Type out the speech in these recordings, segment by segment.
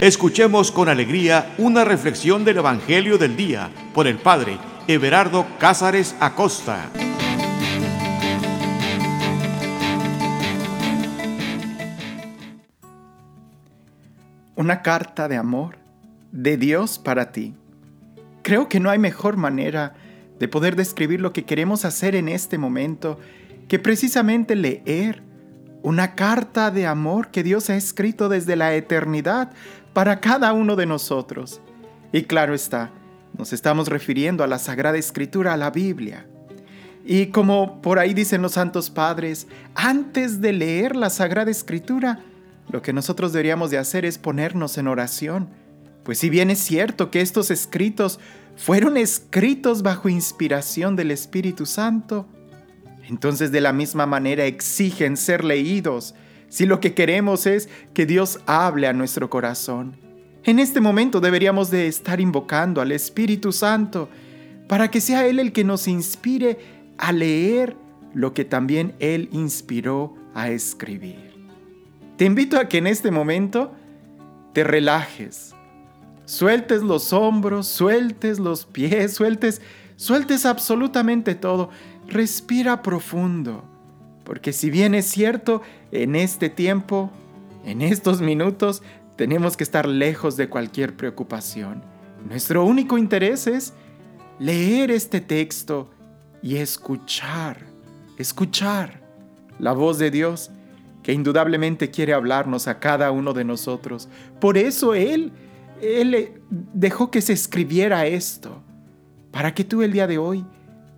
Escuchemos con alegría una reflexión del Evangelio del Día por el Padre Everardo Cázares Acosta. Una carta de amor de Dios para ti. Creo que no hay mejor manera de poder describir lo que queremos hacer en este momento que precisamente leer una carta de amor que Dios ha escrito desde la eternidad para cada uno de nosotros. Y claro está, nos estamos refiriendo a la Sagrada Escritura, a la Biblia. Y como por ahí dicen los santos padres, antes de leer la Sagrada Escritura, lo que nosotros deberíamos de hacer es ponernos en oración. Pues si bien es cierto que estos escritos fueron escritos bajo inspiración del Espíritu Santo, entonces de la misma manera exigen ser leídos si lo que queremos es que Dios hable a nuestro corazón. En este momento deberíamos de estar invocando al Espíritu Santo para que sea Él el que nos inspire a leer lo que también Él inspiró a escribir. Te invito a que en este momento te relajes, sueltes los hombros, sueltes los pies, sueltes, sueltes absolutamente todo. Respira profundo porque si bien es cierto, en este tiempo, en estos minutos, tenemos que estar lejos de cualquier preocupación. Nuestro único interés es leer este texto y escuchar, escuchar la voz de Dios que indudablemente quiere hablarnos a cada uno de nosotros. Por eso Él, Él dejó que se escribiera esto, para que tú el día de hoy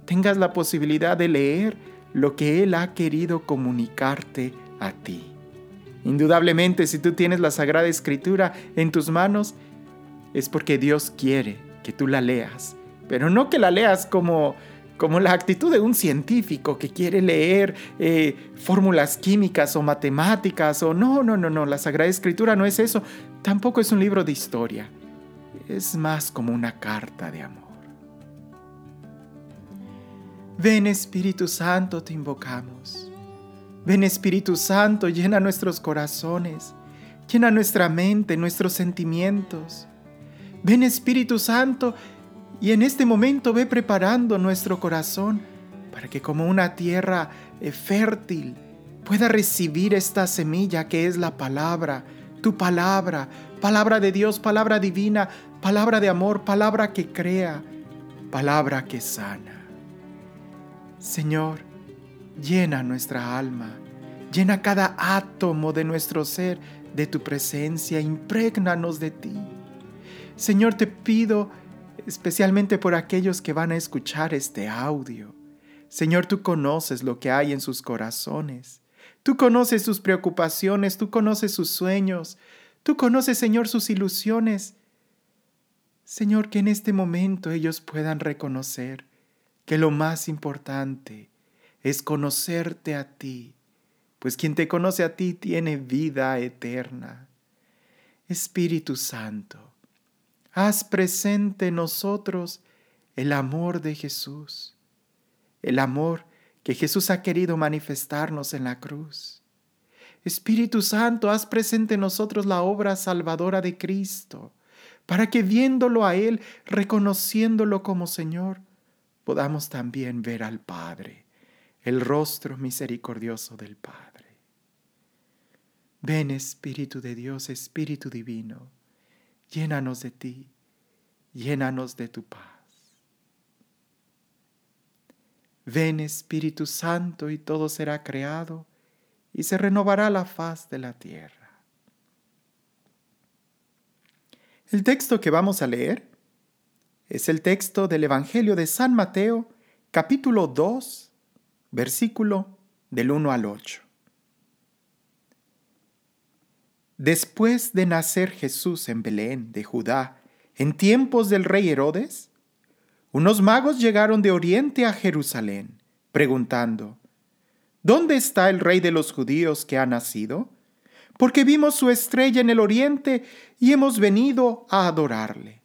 tengas la posibilidad de leer lo que Él ha querido comunicarte a ti. Indudablemente, si tú tienes la Sagrada Escritura en tus manos, es porque Dios quiere que tú la leas, pero no que la leas como, como la actitud de un científico que quiere leer eh, fórmulas químicas o matemáticas o no, no, no, no, la Sagrada Escritura no es eso, tampoco es un libro de historia, es más como una carta de amor. Ven Espíritu Santo, te invocamos. Ven Espíritu Santo, llena nuestros corazones, llena nuestra mente, nuestros sentimientos. Ven Espíritu Santo y en este momento ve preparando nuestro corazón para que como una tierra eh, fértil pueda recibir esta semilla que es la palabra, tu palabra, palabra de Dios, palabra divina, palabra de amor, palabra que crea, palabra que sana. Señor, llena nuestra alma, llena cada átomo de nuestro ser de tu presencia, imprégnanos de ti. Señor, te pido especialmente por aquellos que van a escuchar este audio. Señor, tú conoces lo que hay en sus corazones. Tú conoces sus preocupaciones, tú conoces sus sueños, tú conoces, Señor, sus ilusiones. Señor, que en este momento ellos puedan reconocer que lo más importante es conocerte a ti, pues quien te conoce a ti tiene vida eterna. Espíritu Santo, haz presente en nosotros el amor de Jesús, el amor que Jesús ha querido manifestarnos en la cruz. Espíritu Santo, haz presente en nosotros la obra salvadora de Cristo, para que viéndolo a Él, reconociéndolo como Señor, podamos también ver al Padre, el rostro misericordioso del Padre. Ven Espíritu de Dios, Espíritu Divino, llénanos de ti, llénanos de tu paz. Ven Espíritu Santo y todo será creado y se renovará la faz de la tierra. El texto que vamos a leer es el texto del Evangelio de San Mateo, capítulo 2, versículo del 1 al 8. Después de nacer Jesús en Belén de Judá, en tiempos del rey Herodes, unos magos llegaron de oriente a Jerusalén, preguntando, ¿Dónde está el rey de los judíos que ha nacido? Porque vimos su estrella en el oriente y hemos venido a adorarle.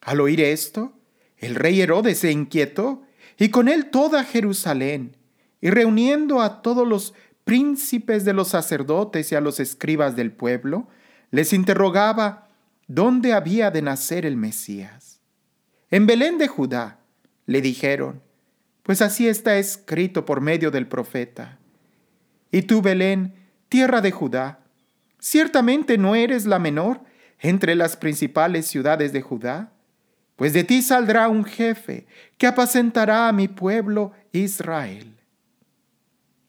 Al oír esto, el rey Herodes se inquietó y con él toda Jerusalén, y reuniendo a todos los príncipes de los sacerdotes y a los escribas del pueblo, les interrogaba dónde había de nacer el Mesías. En Belén de Judá, le dijeron, pues así está escrito por medio del profeta. Y tú, Belén, tierra de Judá, ciertamente no eres la menor entre las principales ciudades de Judá, pues de ti saldrá un jefe que apacentará a mi pueblo Israel.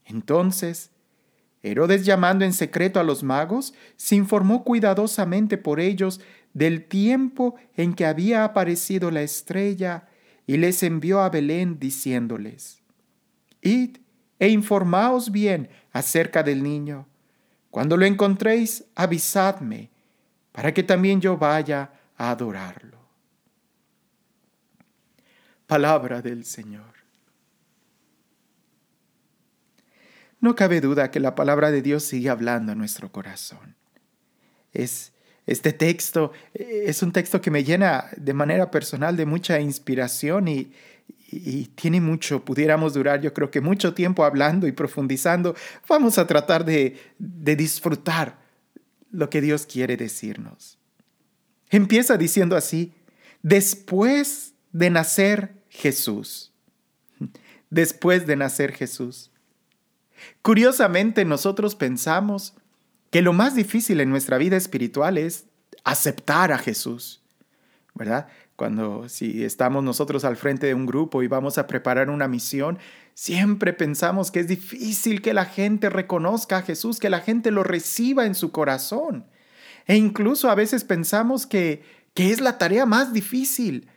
Entonces, Herodes llamando en secreto a los magos, se informó cuidadosamente por ellos del tiempo en que había aparecido la estrella y les envió a Belén diciéndoles, Id e informaos bien acerca del niño. Cuando lo encontréis, avisadme, para que también yo vaya a adorarlo. Palabra del Señor. No cabe duda que la palabra de Dios sigue hablando a nuestro corazón. Es este texto es un texto que me llena de manera personal de mucha inspiración y, tiene mucho, pudiéramos durar yo creo que mucho tiempo hablando y profundizando. Vamos a tratar de, de disfrutar lo que Dios quiere decirnos. Empieza diciendo así, después de nacer Jesús. Después de nacer Jesús. Curiosamente nosotros pensamos que lo más difícil en nuestra vida espiritual es aceptar a Jesús, ¿verdad? Cuando si estamos nosotros al frente de un grupo y vamos a preparar una misión, siempre pensamos que es difícil que la gente reconozca a Jesús, que la gente lo reciba en su corazón. E incluso a veces pensamos que, que es la tarea más difícil,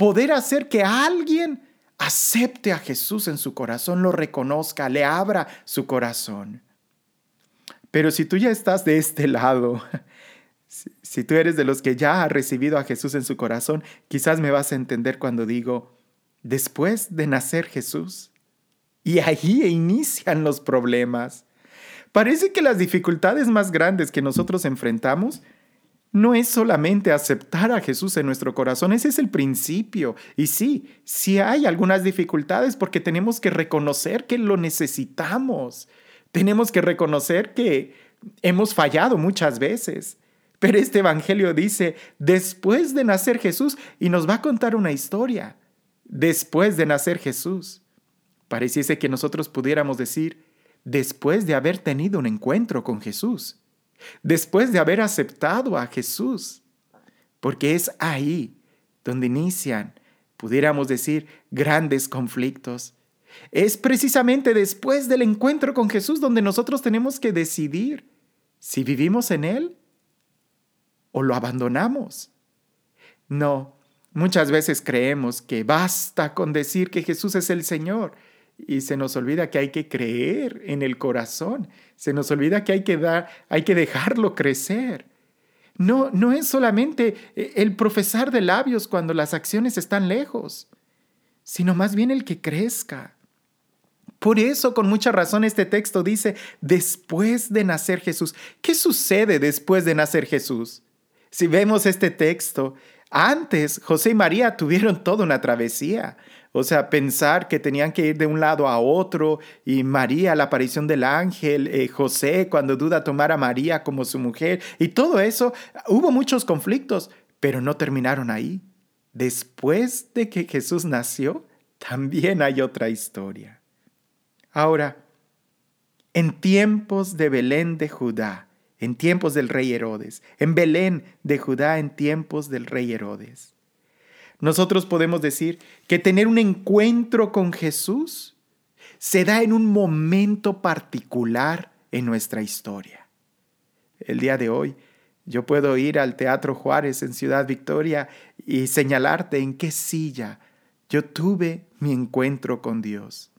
poder hacer que alguien acepte a Jesús en su corazón, lo reconozca, le abra su corazón. Pero si tú ya estás de este lado, si, tú eres de los que ya ha recibido a Jesús en su corazón, quizás me vas a entender cuando digo, después de nacer Jesús. Y ahí inician los problemas. Parece que las dificultades más grandes que nosotros enfrentamos no es solamente aceptar a Jesús en nuestro corazón, ese es el principio. Y sí, sí hay algunas dificultades porque tenemos que reconocer que lo necesitamos. Tenemos que reconocer que hemos fallado muchas veces. Pero este Evangelio dice, después de nacer Jesús, y nos va a contar una historia, después de nacer Jesús. Pareciese que nosotros pudiéramos decir, después de haber tenido un encuentro con Jesús después de haber aceptado a Jesús, porque es ahí donde inician, pudiéramos decir, grandes conflictos. Es precisamente después del encuentro con Jesús donde nosotros tenemos que decidir si vivimos en Él o lo abandonamos. No, muchas veces creemos que basta con decir que Jesús es el Señor y se nos olvida que hay que creer en el corazón, se nos olvida que hay que dar, hay que dejarlo crecer. No, no es solamente eh, el profesar de labios cuando las acciones están lejos, sino más bien el que crezca. Por eso, con mucha razón, este texto dice, después de nacer Jesús. ¿Qué sucede después de nacer Jesús? Si vemos este texto, antes José y María tuvieron toda una travesía. O sea, pensar que tenían que ir de un lado a otro y María, la aparición del ángel, eh, José cuando duda tomar a María como su mujer y todo eso, hubo muchos conflictos, pero no terminaron ahí. Después de que Jesús nació, también hay otra historia. Ahora, en tiempos de Belén de Judá, en tiempos del rey Herodes, en Belén de Judá en tiempos del rey Herodes. Nosotros podemos decir que tener un encuentro con Jesús se da en un momento particular en nuestra historia. El día de hoy yo puedo ir al Teatro Juárez en Ciudad Victoria y señalarte en qué silla yo tuve mi encuentro con Dios.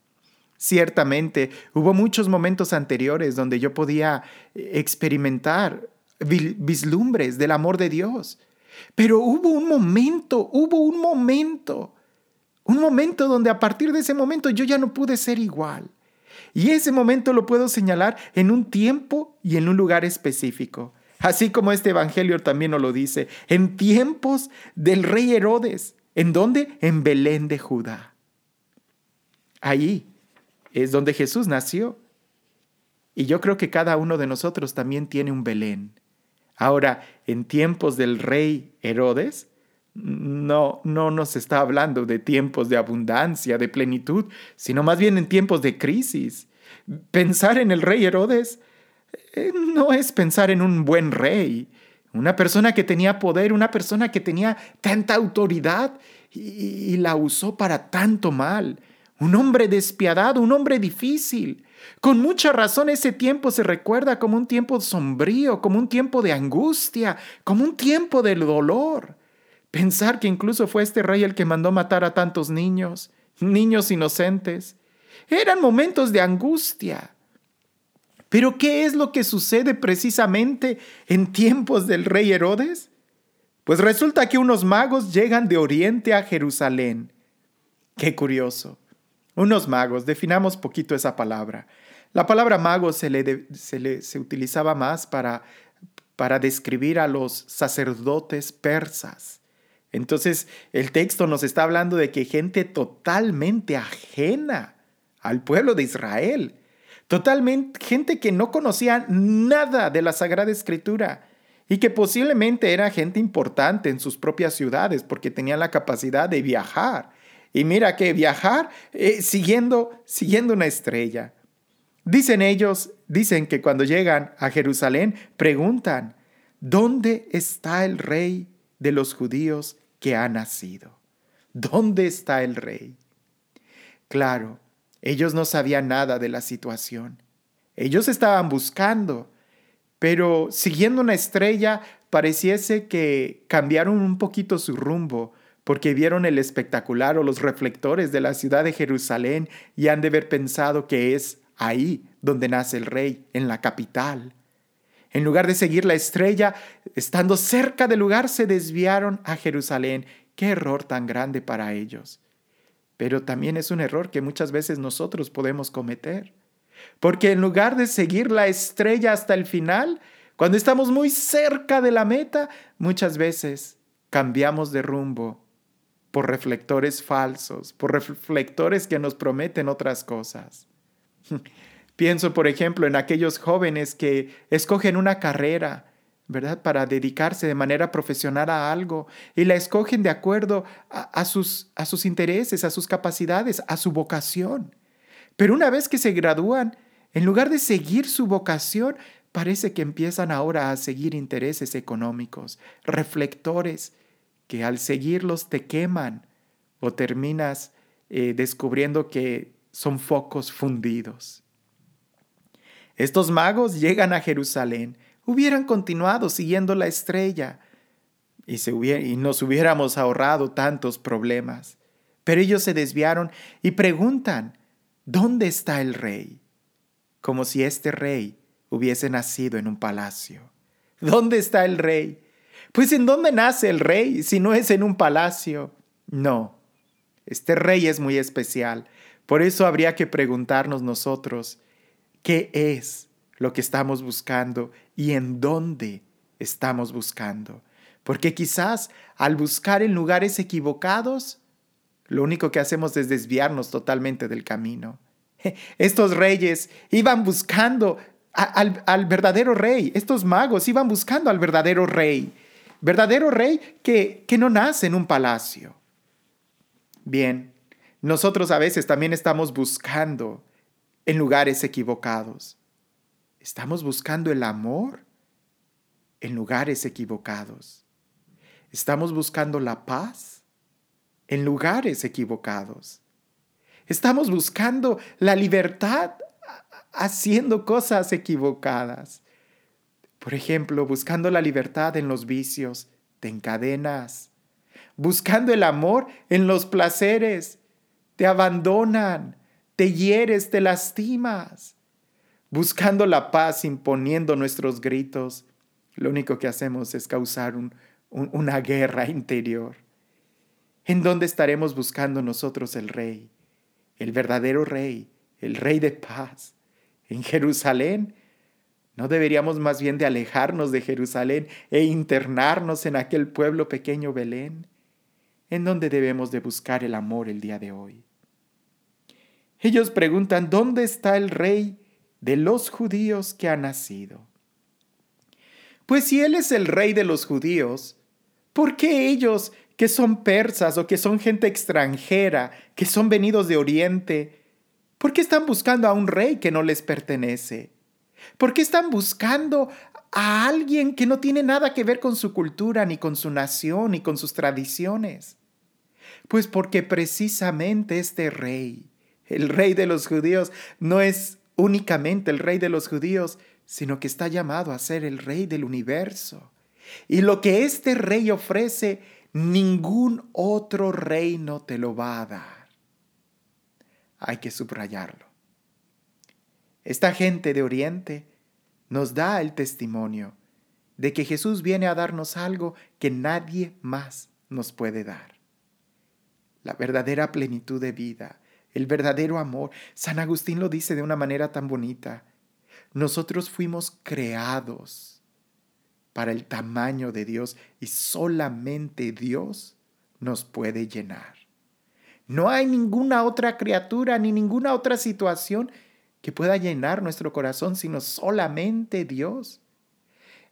Ciertamente hubo muchos momentos anteriores donde yo podía experimentar vislumbres del amor de Dios pero hubo un momento, hubo un momento, un momento donde a partir de ese momento yo ya no pude ser igual. Y ese momento lo puedo señalar en un tiempo y en un lugar específico. Así como este Evangelio también nos lo dice, en tiempos del rey Herodes. ¿En dónde? En Belén de Judá. Ahí es donde Jesús nació. Y yo creo que cada uno de nosotros también tiene un Belén Ahora, en tiempos del rey Herodes, no, no nos está hablando de tiempos de abundancia, de plenitud, sino más bien en tiempos de crisis. Pensar en el rey Herodes eh, no es pensar en un buen rey, una persona que tenía poder, una persona que tenía tanta autoridad y, la usó para tanto mal. Un hombre despiadado, un hombre difícil. Con mucha razón ese tiempo se recuerda como un tiempo sombrío, como un tiempo de angustia, como un tiempo del dolor. Pensar que incluso fue este rey el que mandó matar a tantos niños, niños inocentes. Eran momentos de angustia. Pero ¿qué es lo que sucede precisamente en tiempos del rey Herodes? Pues resulta que unos magos llegan de Oriente a Jerusalén. Qué curioso. Unos magos, definamos poquito esa palabra. La palabra mago se, le, se, se utilizaba más para, para describir a los sacerdotes persas. Entonces, el texto nos está hablando de que gente totalmente ajena al pueblo de Israel, totalmente gente que no conocía nada de la Sagrada Escritura y que posiblemente era gente importante en sus propias ciudades porque tenían la capacidad de viajar. Y mira que viajar eh, siguiendo, siguiendo una estrella. Dicen ellos, dicen que cuando llegan a Jerusalén preguntan, ¿dónde está el rey de los judíos que ha nacido. ¿Dónde está el rey? Claro, ellos no sabían nada de la situación. Ellos estaban buscando, pero siguiendo una estrella pareciese que cambiaron un poquito su rumbo porque vieron el espectacular o los reflectores de la ciudad de Jerusalén y han de haber pensado que es ahí donde nace el rey, en la capital. En lugar de seguir la estrella, estando cerca del lugar, se desviaron a Jerusalén. Qué error tan grande para ellos. Pero también es un error que muchas veces nosotros podemos cometer. Porque en lugar de seguir la estrella hasta el final, cuando estamos muy cerca de la meta, muchas veces cambiamos de rumbo por reflectores falsos, por reflectores que nos prometen otras cosas. Pienso, por ejemplo, en aquellos jóvenes que escogen una carrera, ¿verdad? Para dedicarse de manera profesional a algo y la escogen de acuerdo a, sus, a sus intereses, a sus capacidades, a su vocación. Pero una vez que se gradúan, en lugar de seguir su vocación, parece que empiezan ahora a seguir intereses económicos, reflectores que al seguirlos te queman o terminas eh, descubriendo que son focos fundidos. Estos magos llegan a Jerusalén. Hubieran continuado siguiendo la estrella y, nos hubiéramos ahorrado tantos problemas. Pero ellos se desviaron y preguntan, ¿dónde está el rey? Como si este rey hubiese nacido en un palacio. ¿Dónde está el rey? Pues ¿en dónde nace el rey si no es en un palacio? No, este rey es muy especial. Por eso habría que preguntarnos nosotros, qué es lo que estamos buscando y en dónde estamos buscando. Porque quizás al buscar en lugares equivocados, lo único que hacemos es desviarnos totalmente del camino. Estos reyes iban buscando al, verdadero rey, estos magos iban buscando al verdadero rey, verdadero rey que, que no nace en un palacio. Bien, nosotros a veces también estamos buscando en lugares equivocados. Estamos buscando el amor en lugares equivocados. Estamos buscando la paz en lugares equivocados. Estamos buscando la libertad haciendo cosas equivocadas. Por ejemplo, buscando la libertad en los vicios, te encadenas. Buscando el amor en los placeres, te abandonan te hieres, te lastimas. Buscando la paz, imponiendo nuestros gritos, lo único que hacemos es causar una guerra interior. ¿En dónde estaremos buscando nosotros el rey? El verdadero rey, el rey de paz. ¿En Jerusalén? ¿No deberíamos más bien de alejarnos de Jerusalén e internarnos en aquel pueblo pequeño Belén? ¿En dónde debemos de buscar el amor el día de hoy? Ellos preguntan, ¿dónde está el rey de los judíos que ha nacido? Pues si Él es el rey de los judíos, ¿por qué ellos, que son persas o que son gente extranjera, que son venidos de Oriente, ¿por qué están buscando a un rey que no les pertenece? ¿Por qué están buscando a alguien que no tiene nada que ver con su cultura, ni con su nación, ni con sus tradiciones? Pues porque precisamente este rey, el rey de los judíos, no es únicamente el rey de los judíos, sino que está llamado a ser el rey del universo. Y lo que este rey ofrece, ningún otro reino te lo va a dar. Hay que subrayarlo. Esta gente de Oriente nos da el testimonio de que Jesús viene a darnos algo que nadie más nos puede dar. La verdadera plenitud de vida, el verdadero amor. San Agustín lo dice de una manera tan bonita. Nosotros fuimos creados para el tamaño de Dios y solamente Dios nos puede llenar. No hay ninguna otra criatura ni ninguna otra situación que pueda llenar nuestro corazón, sino solamente Dios.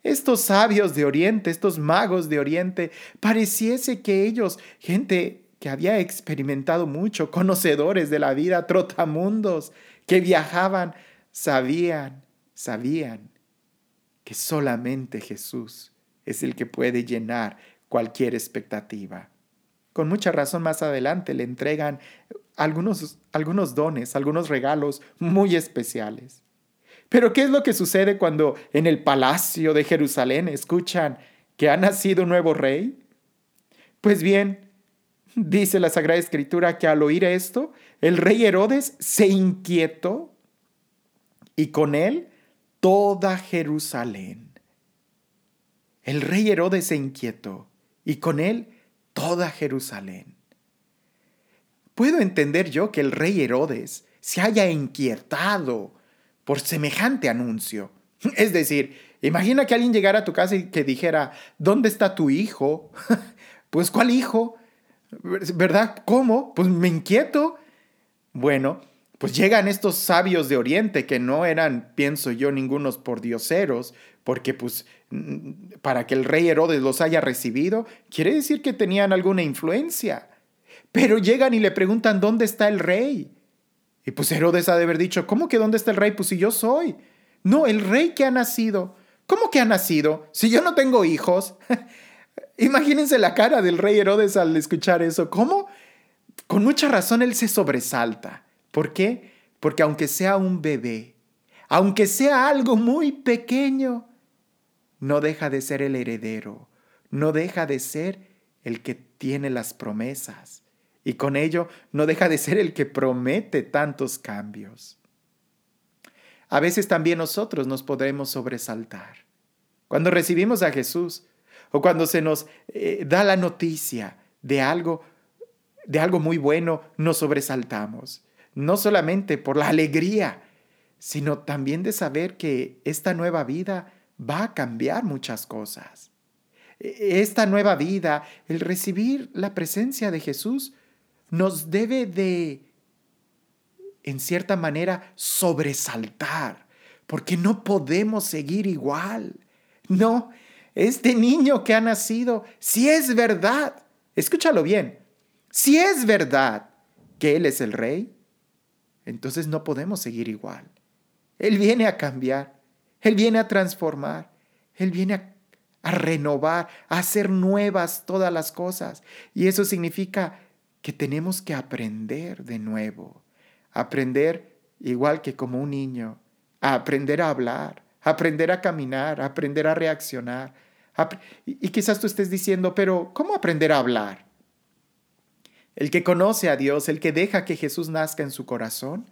Estos sabios de Oriente, estos magos de Oriente, pareciese que ellos, gente que había experimentado mucho, conocedores de la vida, trotamundos, que viajaban, sabían, sabían que solamente Jesús es el que puede llenar cualquier expectativa. Con mucha razón más adelante le entregan algunos, algunos dones, algunos regalos muy especiales. Pero ¿qué es lo que sucede cuando en el palacio de Jerusalén escuchan que ha nacido un nuevo rey? Pues bien, Dice la Sagrada Escritura que al oír esto, el rey Herodes se inquietó y con él toda Jerusalén. El rey Herodes se inquietó y con él toda Jerusalén. Puedo entender yo que el rey Herodes se haya inquietado por semejante anuncio. Es decir, imagina que alguien llegara a tu casa y que dijera, ¿dónde está tu hijo? pues ¿cuál hijo? ¿Verdad? ¿Cómo? Pues me inquieto. Bueno, pues llegan estos sabios de Oriente que no eran, pienso yo, ningunos pordioseros, porque pues para que el rey Herodes los haya recibido, quiere decir que tenían alguna influencia. Pero llegan y le preguntan, ¿dónde está el rey? Y pues Herodes ha de haber dicho, ¿cómo que dónde está el rey? Pues si yo soy. No, el rey que ha nacido. ¿Cómo que ha nacido? Si yo no tengo hijos. Imagínense la cara del rey Herodes al escuchar eso. ¿Cómo? Con mucha razón él se sobresalta. ¿Por qué? Porque aunque sea un bebé, aunque sea algo muy pequeño, no deja de ser el heredero, no deja de ser el que tiene las promesas y con ello no deja de ser el que promete tantos cambios. A veces también nosotros nos podemos sobresaltar. Cuando recibimos a Jesús, o cuando se nos eh, da la noticia de algo, de algo muy bueno, nos sobresaltamos. No solamente por la alegría, sino también de saber que esta nueva vida va a cambiar muchas cosas. E, esta nueva vida, el recibir la presencia de Jesús, nos debe de, en cierta manera, sobresaltar, porque no podemos seguir igual. No, este niño que ha nacido, si es verdad, escúchalo bien, si es verdad que Él es el rey, entonces no podemos seguir igual. Él viene a cambiar, Él viene a transformar, Él viene a, a renovar, a hacer nuevas todas las cosas. Y eso significa que tenemos que aprender de nuevo, aprender igual que como un niño, a aprender a hablar, aprender a caminar, aprender a reaccionar. Y quizás tú estés diciendo, pero ¿cómo aprender a hablar? El que conoce a Dios, el que deja que Jesús nazca en su corazón,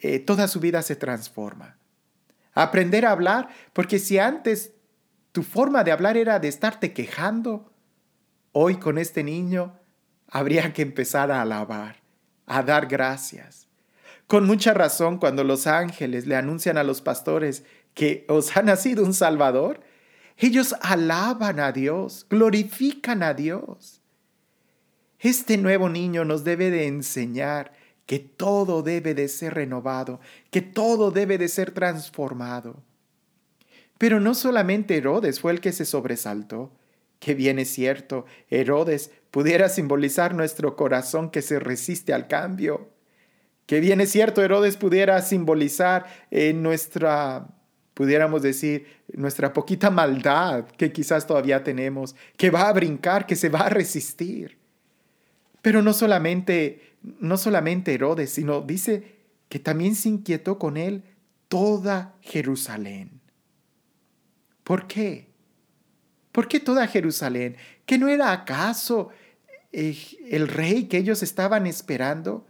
eh, toda su vida se transforma. Aprender a hablar, porque si antes tu forma de hablar era de estarte quejando, hoy con este niño habría que empezar a alabar, a dar gracias. Con mucha razón, cuando los ángeles le anuncian a los pastores que os ha nacido un Salvador, ellos alaban a Dios, glorifican a Dios. Este nuevo niño nos debe de enseñar que todo debe de ser renovado, que todo debe de ser transformado. Pero no solamente Herodes fue el que se sobresaltó, que bien es cierto, Herodes pudiera simbolizar nuestro corazón que se resiste al cambio. Que bien es cierto, Herodes pudiera simbolizar eh, nuestra, pudiéramos decir, nuestra poquita maldad que quizás todavía tenemos, que va a brincar, que se va a resistir. Pero no solamente, no solamente Herodes, sino dice que también se inquietó con él toda Jerusalén. ¿Por qué? ¿Por qué toda Jerusalén? ¿Que no era acaso eh, el rey que ellos estaban esperando?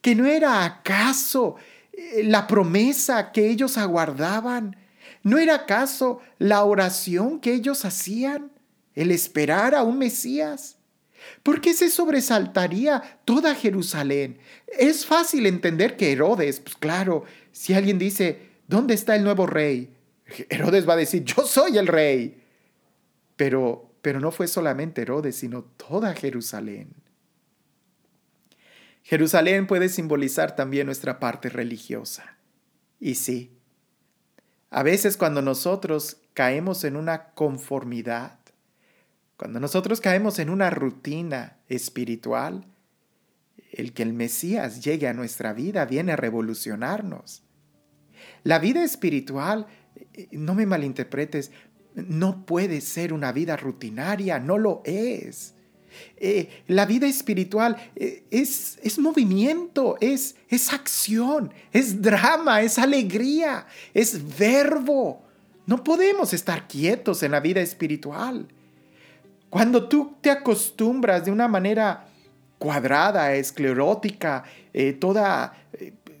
¿Que no era acaso eh, la promesa que ellos aguardaban? ¿No era acaso la oración que ellos hacían? ¿El esperar a un Mesías? ¿Por qué se sobresaltaría toda Jerusalén? Es fácil entender que Herodes, pues claro, si alguien dice, ¿dónde está el nuevo rey? Herodes va a decir, yo soy el rey. Pero, pero no fue solamente Herodes, sino toda Jerusalén. Jerusalén puede simbolizar también nuestra parte religiosa. Y sí, a veces cuando nosotros caemos en una conformidad, cuando nosotros caemos en una rutina espiritual, el que el Mesías llegue a nuestra vida viene a revolucionarnos. La vida espiritual eh, no me malinterpretes, no puede ser una vida rutinaria, no lo es. Eh, la vida espiritual eh, es, es, movimiento, es, es acción, es drama, es alegría, es verbo. No podemos estar quietos en la vida espiritual. Cuando tú te acostumbras de una manera cuadrada, esclerótica, toda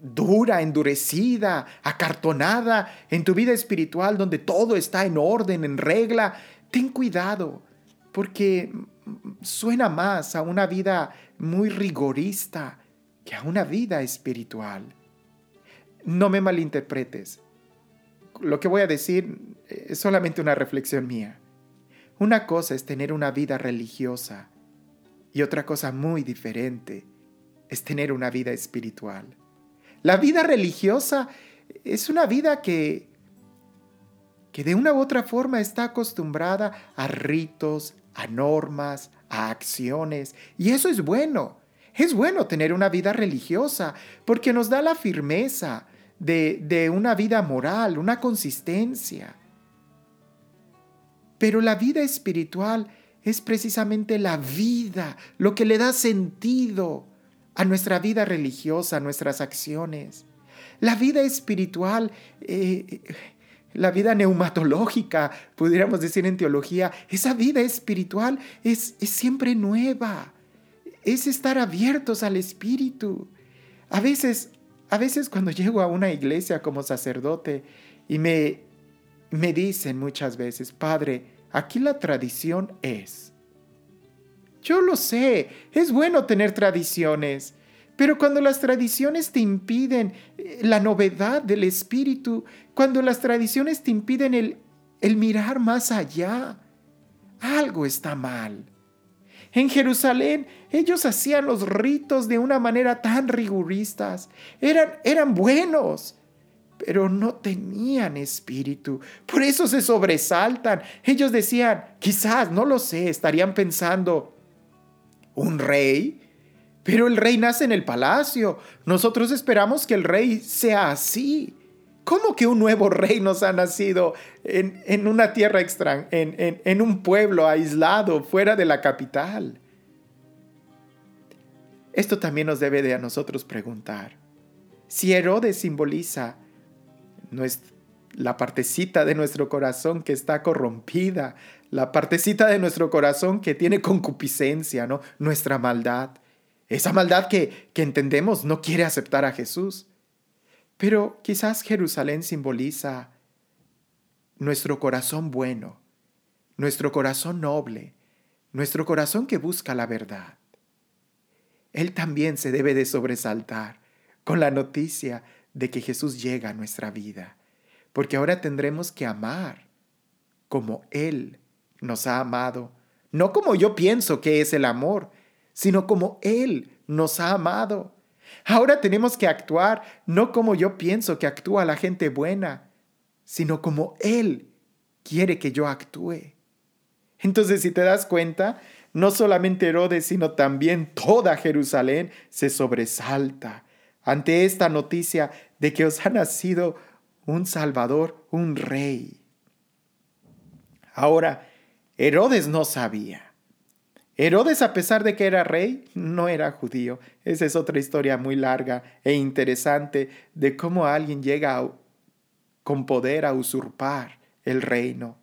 dura, endurecida, acartonada en tu vida espiritual donde todo está en orden, en regla, ten cuidado, porque suena más a una vida muy rigorista que a una vida espiritual. No me malinterpretes. Lo que voy a decir es solamente una reflexión mía. Una cosa es tener una vida religiosa y otra cosa muy diferente es tener una vida espiritual. La vida religiosa es una vida que, que de una u otra forma está acostumbrada a ritos, a normas, a acciones. Y eso es bueno. Es bueno tener una vida religiosa porque nos da la firmeza de, de una vida moral, una consistencia. Pero la vida espiritual es precisamente la vida, lo que le da sentido, a nuestra vida religiosa, a nuestras acciones. La vida espiritual, eh, la vida neumatológica, pudiéramos decir en teología, esa vida espiritual es, es siempre nueva, es estar abiertos al Espíritu. A veces, a veces cuando llego a una iglesia como sacerdote y me, me dicen muchas veces, Padre, aquí la tradición es, yo lo sé, es bueno tener tradiciones, pero cuando las tradiciones te impiden eh, la novedad del espíritu, cuando las tradiciones te impiden el, el mirar más allá, algo está mal. En Jerusalén ellos hacían los ritos de una manera tan riguristas. Eran, eran buenos, pero no tenían espíritu. Por eso se sobresaltan. Ellos decían, quizás, no lo sé, estarían pensando, un rey, pero el rey nace en el palacio. Nosotros esperamos que el rey sea así. ¿Cómo que un nuevo rey nos ha nacido en, una tierra extraña, en, en un pueblo aislado, fuera de la capital? Esto también nos debe de a nosotros preguntar. Si Herodes simboliza la partecita de nuestro corazón que está corrompida, la partecita de nuestro corazón que tiene concupiscencia, ¿no? Nuestra maldad. Esa maldad que, que entendemos no quiere aceptar a Jesús. Pero quizás Jerusalén simboliza nuestro corazón bueno, nuestro corazón noble, nuestro corazón que busca la verdad. Él también se debe de sobresaltar con la noticia de que Jesús llega a nuestra vida, porque ahora tendremos que amar como Él nos ha amado, no como yo pienso que es el amor, sino como Él nos ha amado. Ahora tenemos que actuar no como yo pienso que actúa la gente buena, sino como Él quiere que yo actúe. Entonces, si te das cuenta, no solamente Herodes, sino también toda Jerusalén se sobresalta ante esta noticia de que os ha nacido un Salvador, un rey. Ahora, Herodes no sabía. Herodes, a pesar de que era rey, no era judío. Esa es otra historia muy larga e interesante de cómo alguien llega con poder a usurpar el reino.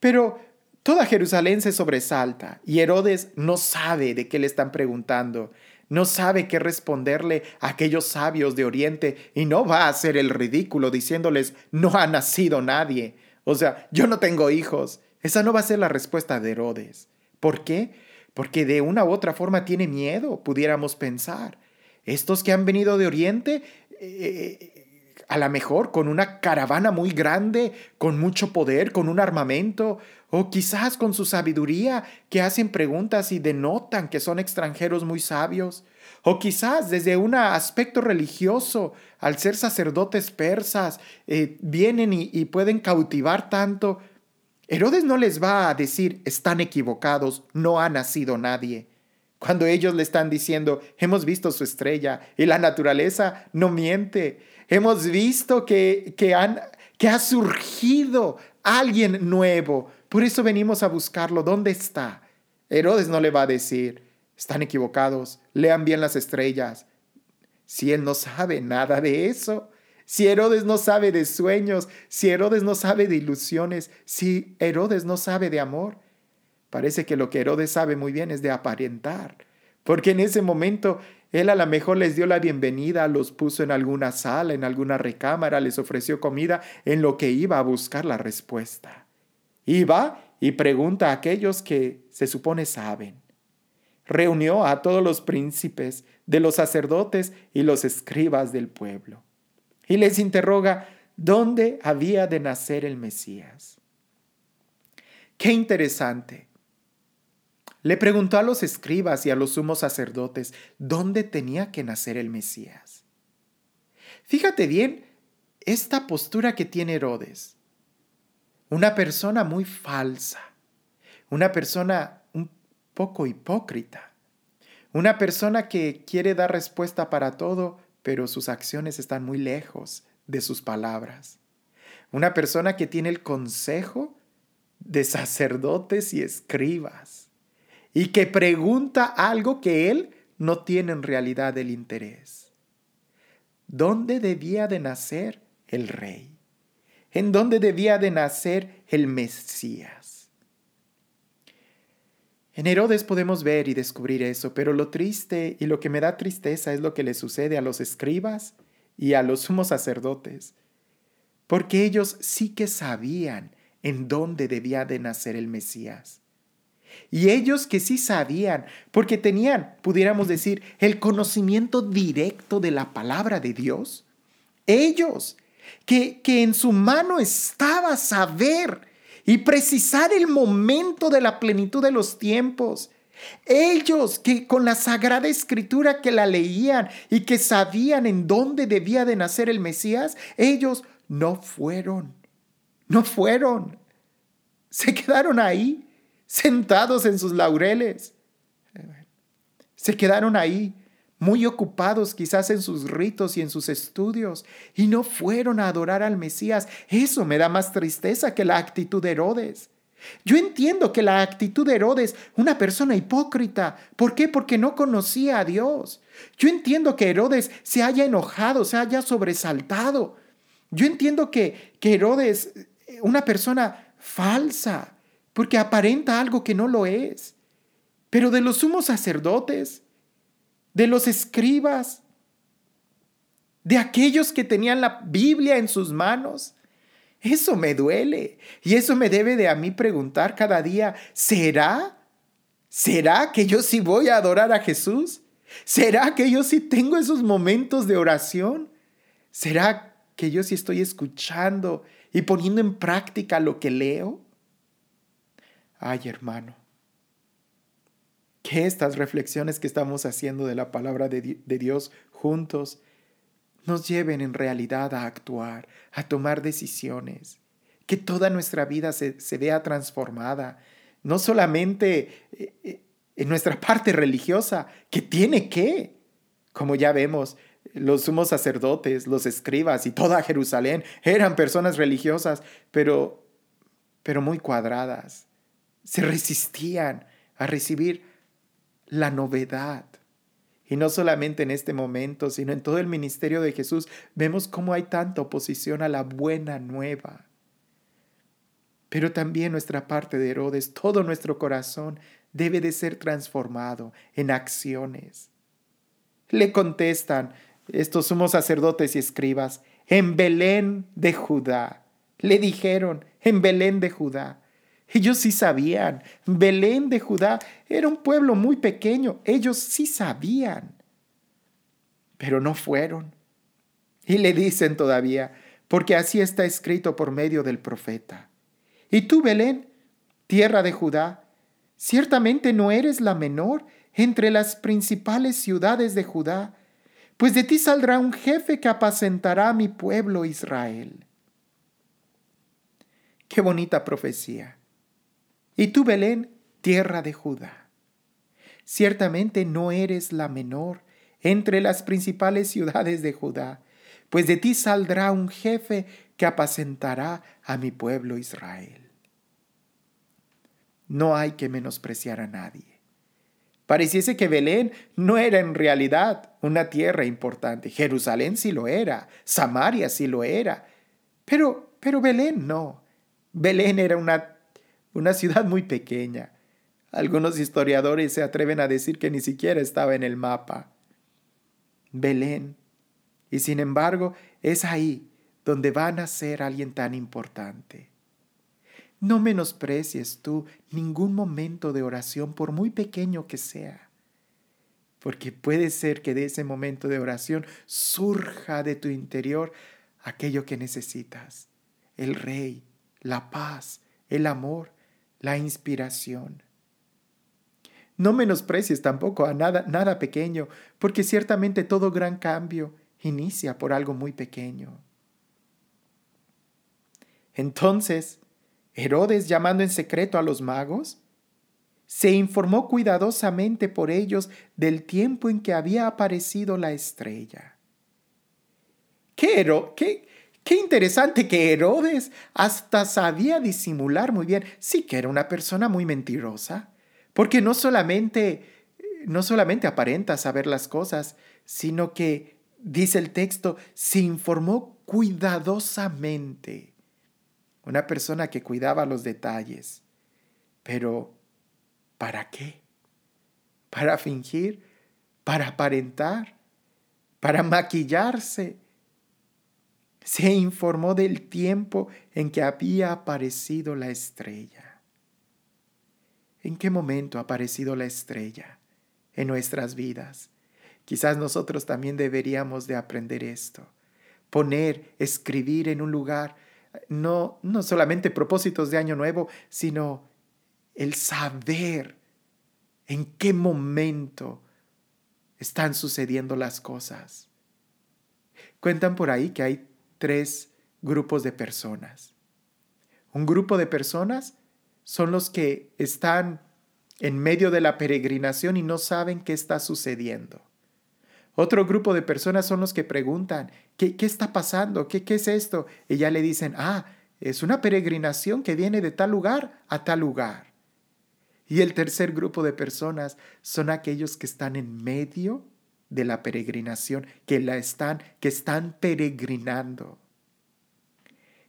Pero toda Jerusalén se sobresalta y Herodes no sabe de qué le están preguntando. No sabe qué responderle a aquellos sabios de Oriente y no va a hacer el ridículo diciéndoles no ha nacido nadie. O sea, yo no tengo hijos. Esa no va a ser la respuesta de Herodes. ¿Por qué? Porque de una u otra forma tiene miedo, pudiéramos pensar. Estos que han venido de Oriente, eh, a lo mejor con una caravana muy grande, con mucho poder, con un armamento, o quizás con su sabiduría, que hacen preguntas y denotan que son extranjeros muy sabios, o quizás desde un aspecto religioso, al ser sacerdotes persas, eh, vienen y, y pueden cautivar tanto. Herodes no les va a decir, están equivocados, no ha nacido nadie. Cuando ellos le están diciendo, hemos visto su estrella y la naturaleza no miente, hemos visto que, que, han, que ha surgido alguien nuevo, por eso venimos a buscarlo. ¿Dónde está? Herodes no le va a decir, están equivocados, lean bien las estrellas. Si él no sabe nada de eso, si Herodes no sabe de sueños, si Herodes no sabe de ilusiones, si Herodes no sabe de amor, parece que lo que Herodes sabe muy bien es de aparentar, porque en ese momento él a lo mejor les dio la bienvenida, los puso en alguna sala, en alguna recámara, les ofreció comida en lo que iba a buscar la respuesta. Va y pregunta a aquellos que se supone saben. Reunió a todos los príncipes de los sacerdotes y los escribas del pueblo. Y les interroga dónde había de nacer el Mesías. Qué interesante. Le preguntó a los escribas y a los sumos sacerdotes dónde tenía que nacer el Mesías. Fíjate bien esta postura que tiene Herodes una persona muy falsa, una persona un poco hipócrita, una persona que quiere dar respuesta para todo, pero sus acciones están muy lejos de sus palabras. Una persona que tiene el consejo de sacerdotes y escribas y que pregunta algo que él no tiene en realidad el interés. ¿Dónde debía de nacer el rey? en donde debía de nacer el Mesías. En Herodes podemos ver y descubrir eso, pero lo triste y lo que me da tristeza es lo que le sucede a los escribas y a los sumos sacerdotes, porque ellos sí que sabían en dónde debía de nacer el Mesías. Y ellos que sí sabían, porque tenían, pudiéramos decir, el conocimiento directo de la palabra de Dios, ellos que, en su mano estaba saber y precisar el momento de la plenitud de los tiempos. Ellos que con la sagrada escritura que la leían y que sabían en dónde debía de nacer el Mesías, ellos no fueron, no fueron. Se quedaron ahí, sentados en sus laureles. Se quedaron ahí muy ocupados quizás en sus ritos y en sus estudios, y no fueron a adorar al Mesías. Eso me da más tristeza que la actitud de Herodes. Yo entiendo que la actitud de Herodes, una persona hipócrita, ¿por qué? Porque no conocía a Dios. Yo entiendo que Herodes se haya enojado, se haya sobresaltado. Yo entiendo que, que Herodes, una persona falsa, porque aparenta algo que no lo es. Pero de los sumos sacerdotes, de los escribas, de aquellos que tenían la Biblia en sus manos. Eso me duele y eso me debe de a mí preguntar cada día, ¿será? ¿Será que yo sí voy a adorar a Jesús? ¿Será que yo sí tengo esos momentos de oración? ¿Será que yo sí estoy escuchando y poniendo en práctica lo que leo? Ay, hermano, que estas reflexiones que estamos haciendo de la palabra de, Dios juntos nos lleven en realidad a actuar, a tomar decisiones, que toda nuestra vida se, vea transformada, no solamente eh, eh, en nuestra parte religiosa, que tiene que, como ya vemos, los sumos sacerdotes, los escribas y toda Jerusalén eran personas religiosas, pero, pero muy cuadradas. Se resistían a recibir la novedad. Y no solamente en este momento, sino en todo el ministerio de Jesús, vemos cómo hay tanta oposición a la buena nueva. Pero también nuestra parte de Herodes, todo nuestro corazón debe de ser transformado en acciones. Le contestan estos sumos sacerdotes y escribas, en Belén de Judá. Le dijeron, en Belén de Judá. Ellos sí sabían. Belén de Judá era un pueblo muy pequeño. Ellos sí sabían. Pero no fueron. Y le dicen todavía, porque así está escrito por medio del profeta. Y tú, Belén, tierra de Judá, ciertamente no eres la menor entre las principales ciudades de Judá, pues de ti saldrá un jefe que apacentará a mi pueblo Israel. Qué bonita profecía. Y tú, Belén, tierra de Judá. Ciertamente no eres la menor entre las principales ciudades de Judá, pues de ti saldrá un jefe que apacentará a mi pueblo Israel. No hay que menospreciar a nadie. Pareciese que Belén no era en realidad una tierra importante. Jerusalén sí lo era, Samaria sí lo era, pero, pero Belén no. Belén era una una ciudad muy pequeña. Algunos historiadores se atreven a decir que ni siquiera estaba en el mapa. Belén. Y sin embargo, es ahí donde va a nacer alguien tan importante. No menosprecies tú ningún momento de oración, por muy pequeño que sea, porque puede ser que de ese momento de oración surja de tu interior aquello que necesitas, el rey, la paz, el amor, la inspiración. No menosprecies tampoco a nada, nada pequeño, porque ciertamente todo gran cambio inicia por algo muy pequeño. Entonces, Herodes, llamando en secreto a los magos, se informó cuidadosamente por ellos del tiempo en que había aparecido la estrella. ¿Qué, qué, Qué interesante que Herodes hasta sabía disimular muy bien. Sí que era una persona muy mentirosa, porque no solamente no solamente aparenta saber las cosas, sino que dice el texto, se informó cuidadosamente. Una persona que cuidaba los detalles. Pero ¿para qué? ¿Para fingir? ¿Para aparentar? ¿Para maquillarse? Se informó del tiempo en que había aparecido la estrella. ¿En qué momento ha aparecido la estrella en nuestras vidas? Quizás nosotros también deberíamos de aprender esto. Poner, escribir en un lugar, no, no solamente propósitos de año nuevo, sino el saber en qué momento están sucediendo las cosas. Cuentan por ahí que hay tres grupos de personas. Un grupo de personas son los que están en medio de la peregrinación y no saben qué está sucediendo. Otro grupo de personas son los que preguntan, ¿qué, qué está pasando? ¿Qué, ¿Qué es esto? Y ya le dicen, ah, es una peregrinación que viene de tal lugar a tal lugar. Y el tercer grupo de personas son aquellos que están en medio de la peregrinación, que la están, que están peregrinando.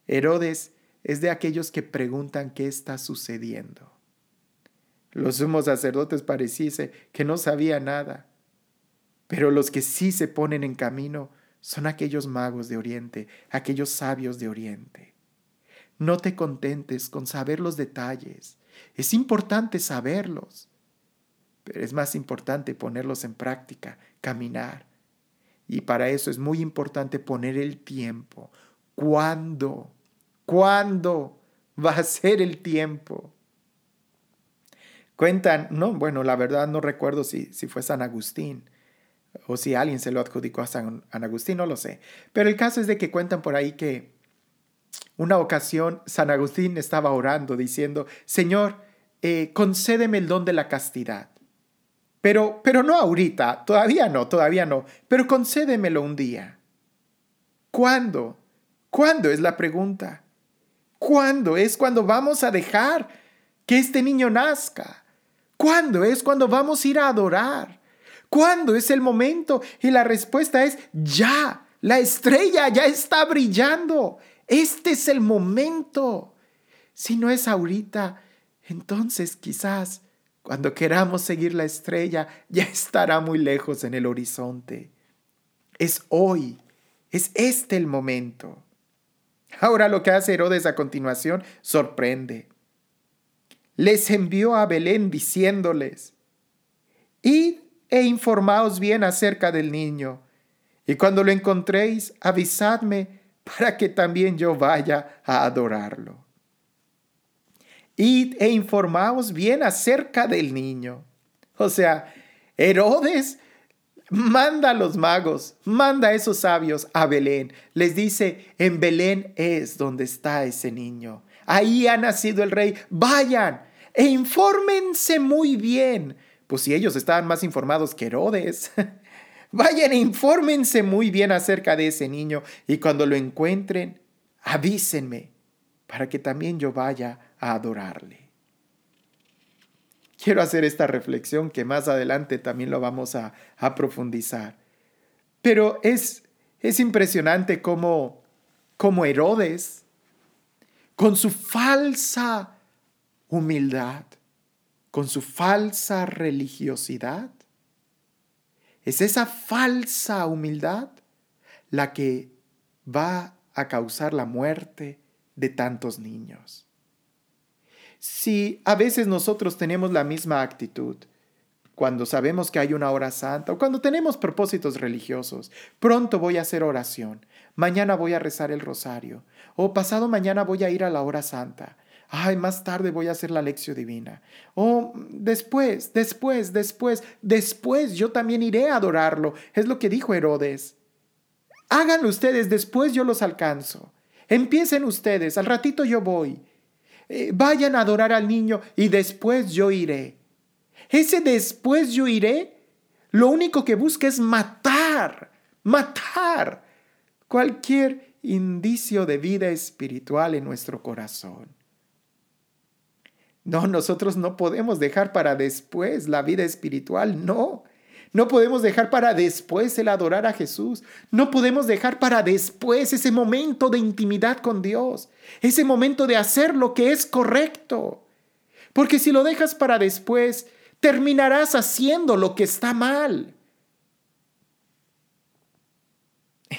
Herodes es de aquellos que preguntan qué está sucediendo. Los sumos sacerdotes pareciese que no sabía nada, pero los que sí se ponen en camino son aquellos magos de Oriente, aquellos sabios de Oriente. No te contentes con saber los detalles, es importante saberlos, pero es más importante ponerlos en práctica, caminar. Y para eso es muy importante poner el tiempo. ¿Cuándo? ¿Cuándo va a ser el tiempo? Cuentan, no, bueno, la verdad no recuerdo si, si fue San Agustín o si alguien se lo adjudicó a San Agustín, no lo sé. Pero el caso es de que cuentan por ahí que, Una ocasión, San Agustín estaba orando diciendo, Señor, eh, concédeme el don de la castidad. Pero, pero no ahorita, todavía no, todavía no, pero concédemelo un día. ¿Cuándo? ¿Cuándo es la pregunta? ¿Cuándo es cuando vamos a dejar que este niño nazca? ¿Cuándo es cuando vamos a ir a adorar? ¿Cuándo es el momento? Y la respuesta es ya. La estrella ya está brillando. Este es el momento. Si no es ahorita, entonces quizás cuando queramos seguir la estrella ya estará muy lejos en el horizonte. Es hoy, es este el momento. Ahora lo que hace Herodes a continuación sorprende. Les envió a Belén diciéndoles, Id e informaos bien acerca del niño, y cuando lo encontréis, avisadme para que también yo vaya a adorarlo. Id e informaos bien acerca del niño. O sea, Herodes manda a los magos, manda a esos sabios a Belén. Les dice, en Belén es donde está ese niño. Ahí ha nacido el rey. Vayan e infórmense muy bien. Pues si ellos estaban más informados que Herodes. Vayan e infórmense muy bien acerca de ese niño y cuando lo encuentren, avísenme para que también yo vaya a adorarle. Quiero hacer esta reflexión que más adelante también lo vamos a, profundizar. Pero es, es impresionante cómo, cómo Herodes, con su falsa humildad, con su falsa religiosidad, es esa falsa humildad la que va a causar la muerte de tantos niños. Si a veces nosotros tenemos la misma actitud, cuando sabemos que hay una hora santa o cuando tenemos propósitos religiosos, pronto voy a hacer oración, mañana voy a rezar el rosario o pasado mañana voy a ir a la hora santa. Ay, más tarde voy a hacer la lección divina. O después, después, después, después yo también iré a adorarlo. Es lo que dijo Herodes. Háganlo ustedes, después yo los alcanzo. Empiecen ustedes, al ratito yo voy. Eh, vayan a adorar al niño y después yo iré. Ese después yo iré, lo único que busca es matar, matar cualquier indicio de vida espiritual en nuestro corazón. No, nosotros no podemos dejar para después la vida espiritual, no. No podemos dejar para después el adorar a Jesús. No podemos dejar para después ese momento de intimidad con Dios, ese momento de hacer lo que es correcto. Porque si lo dejas para después, terminarás haciendo lo que está mal.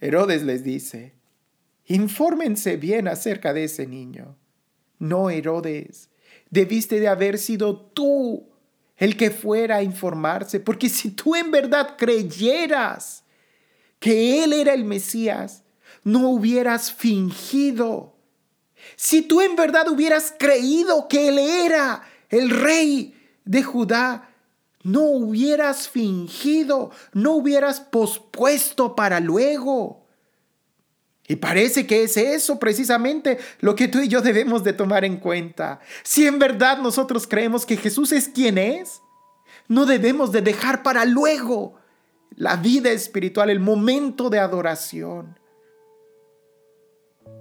Herodes les dice, infórmense bien acerca de ese niño. No, Herodes, debiste de haber sido tú el que fuera a informarse, porque si tú en verdad creyeras que Él era el Mesías, no hubieras fingido. Si tú en verdad hubieras creído que Él era el rey de Judá, no hubieras fingido, no hubieras pospuesto para luego. Y parece que es eso precisamente lo que tú y yo debemos de tomar en cuenta. Si en verdad nosotros creemos que Jesús es quien es, no debemos de dejar para luego la vida espiritual, el momento de adoración.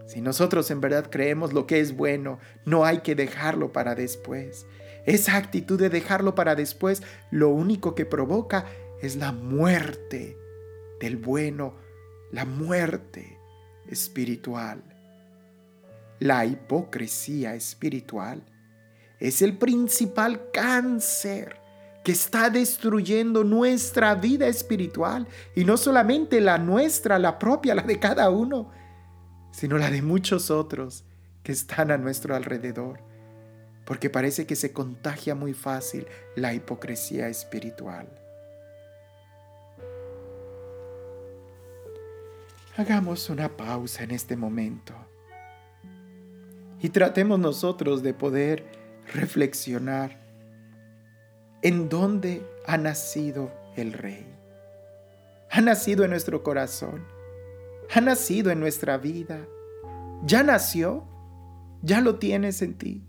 Si nosotros en verdad creemos lo que es bueno, no hay que dejarlo para después. Esa actitud de dejarlo para después, lo único que provoca es la muerte del bueno, la muerte espiritual. La hipocresía espiritual es el principal cáncer que está destruyendo nuestra vida espiritual y no solamente la nuestra, la propia, la de cada uno, sino la de muchos otros que están a nuestro alrededor, porque parece que se contagia muy fácil la hipocresía espiritual. Hagamos una pausa en este momento y tratemos nosotros de poder reflexionar en dónde ha nacido el Rey. Ha nacido en nuestro corazón, ha nacido en nuestra vida, ¿Ya nació? ¿Ya lo tienes en ti?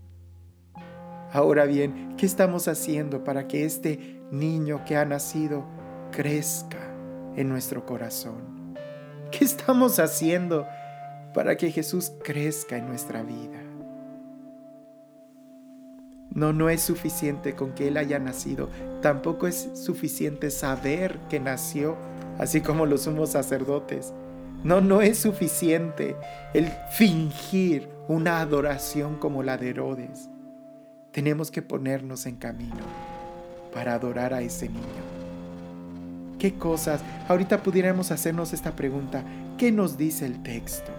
Ahora bien, ¿qué estamos haciendo para que este niño que ha nacido crezca en nuestro corazón? ¿Qué estamos haciendo para que Jesús crezca en nuestra vida? No, no es suficiente con que Él haya nacido. Tampoco es suficiente saber que nació, así como los sumos sacerdotes. No, no es suficiente el fingir una adoración como la de Herodes. Tenemos que ponernos en camino para adorar a ese niño. ¿Qué cosas? Ahorita pudiéramos hacernos esta pregunta. ¿Qué nos dice el texto?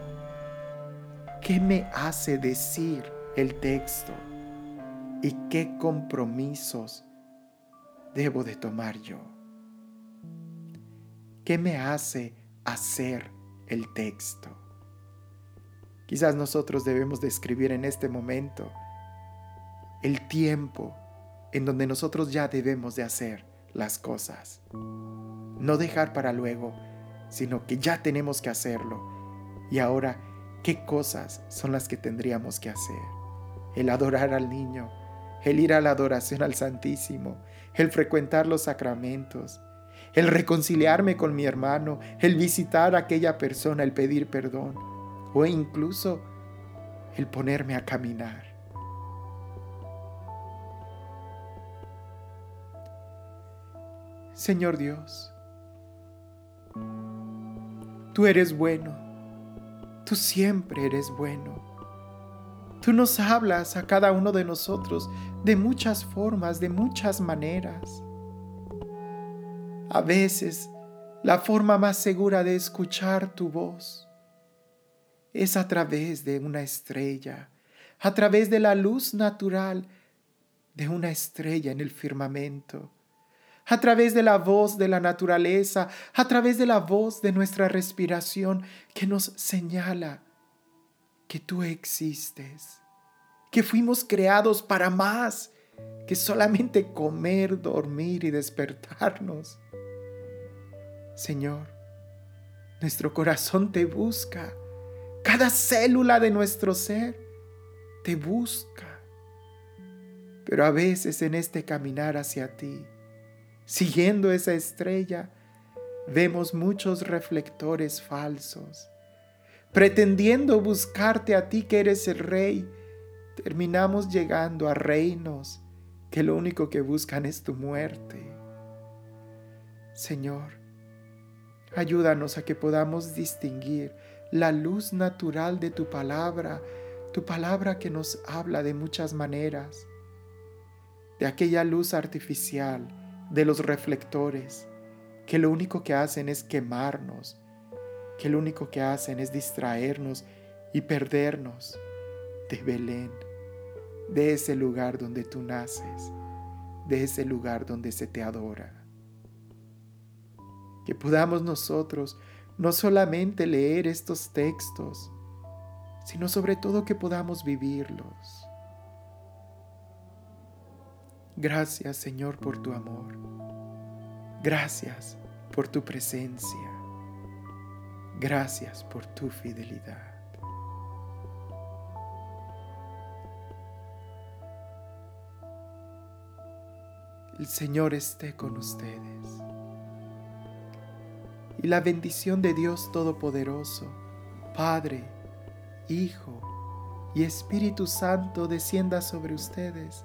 ¿Qué me hace decir el texto? ¿Y qué compromisos debo de tomar yo? ¿Qué me hace hacer el texto? Quizás nosotros debemos describir en este momento el tiempo en donde nosotros ya debemos de hacer las cosas. No dejar para luego, sino que ya tenemos que hacerlo. Y ahora, ¿qué cosas son las que tendríamos que hacer? El adorar al niño, el ir a la adoración al Santísimo, el frecuentar los sacramentos, el reconciliarme con mi hermano, el visitar a aquella persona, el pedir perdón, o incluso el ponerme a caminar. Señor Dios, tú eres bueno, tú siempre eres bueno. Tú nos hablas a cada uno de nosotros de muchas formas, de muchas maneras. A veces, la forma más segura de escuchar tu voz es a través de una estrella, a través de la luz natural de una estrella en el firmamento a través de la voz de la naturaleza, a través de la voz de nuestra respiración que nos señala que tú existes, que fuimos creados para más que solamente comer, dormir y despertarnos. Señor, nuestro corazón te busca, cada célula de nuestro ser te busca. Pero a veces en este caminar hacia ti, Siguiendo esa estrella, vemos muchos reflectores falsos. Pretendiendo buscarte a ti que eres el rey, terminamos llegando a reinos que lo único que buscan es tu muerte. Señor, ayúdanos a que podamos distinguir la luz natural de tu palabra, tu palabra que nos habla de muchas maneras, de aquella luz artificial de los reflectores, que lo único que hacen es quemarnos, que lo único que hacen es distraernos y perdernos de Belén, de ese lugar donde tú naces, de ese lugar donde se te adora. Que podamos nosotros no solamente leer estos textos, sino sobre todo que podamos vivirlos Gracias Señor por tu amor. Gracias por tu presencia. Gracias por tu fidelidad. El Señor esté con ustedes. Y la bendición de Dios Todopoderoso, Padre, Hijo y Espíritu Santo descienda sobre ustedes